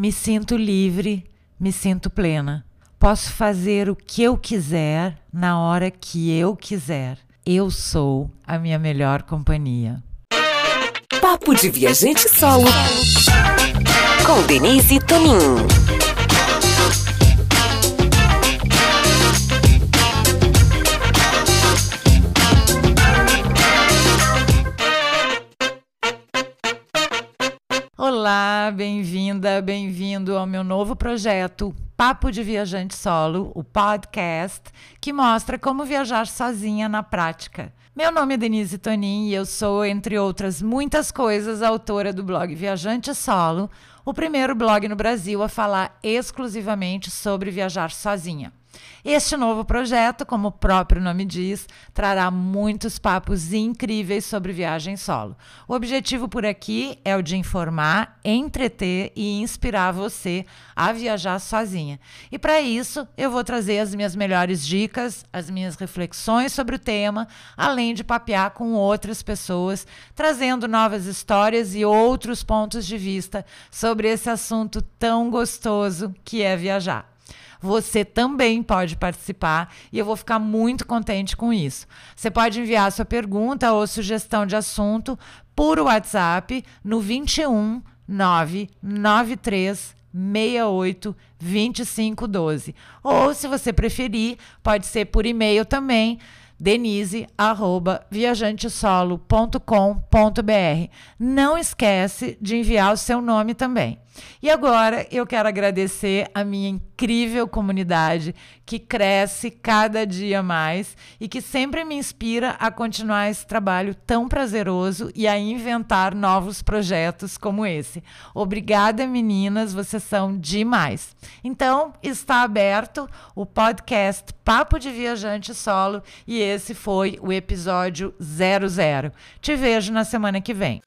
Me sinto livre, me sinto plena. Posso fazer o que eu quiser na hora que eu quiser. Eu sou a minha melhor companhia. Papo de Viajante Solo com Denise Tonin. Olá, bem-vinda, bem-vindo ao meu novo projeto Papo de Viajante Solo, o podcast que mostra como viajar sozinha na prática. Meu nome é Denise Tonin e eu sou, entre outras muitas coisas, autora do blog Viajante Solo, o primeiro blog no Brasil a falar exclusivamente sobre viajar sozinha. Este novo projeto, como o próprio nome diz, trará muitos papos incríveis sobre viagem solo. O objetivo por aqui é o de informar, entreter e inspirar você a viajar sozinha. E para isso, eu vou trazer as minhas melhores dicas, as minhas reflexões sobre o tema, além de papear com outras pessoas, trazendo novas histórias e outros pontos de vista sobre esse assunto tão gostoso que é viajar você também pode participar e eu vou ficar muito contente com isso. Você pode enviar sua pergunta ou sugestão de assunto por WhatsApp no 21 993 68 2512. Ou, se você preferir, pode ser por e-mail também denise@viajantesolo.com.br. Não esquece de enviar o seu nome também. E agora eu quero agradecer a minha incrível comunidade que cresce cada dia mais e que sempre me inspira a continuar esse trabalho tão prazeroso e a inventar novos projetos como esse. Obrigada, meninas, vocês são demais. Então, está aberto o podcast Papo de Viajante Solo e esse foi o episódio 00. Te vejo na semana que vem.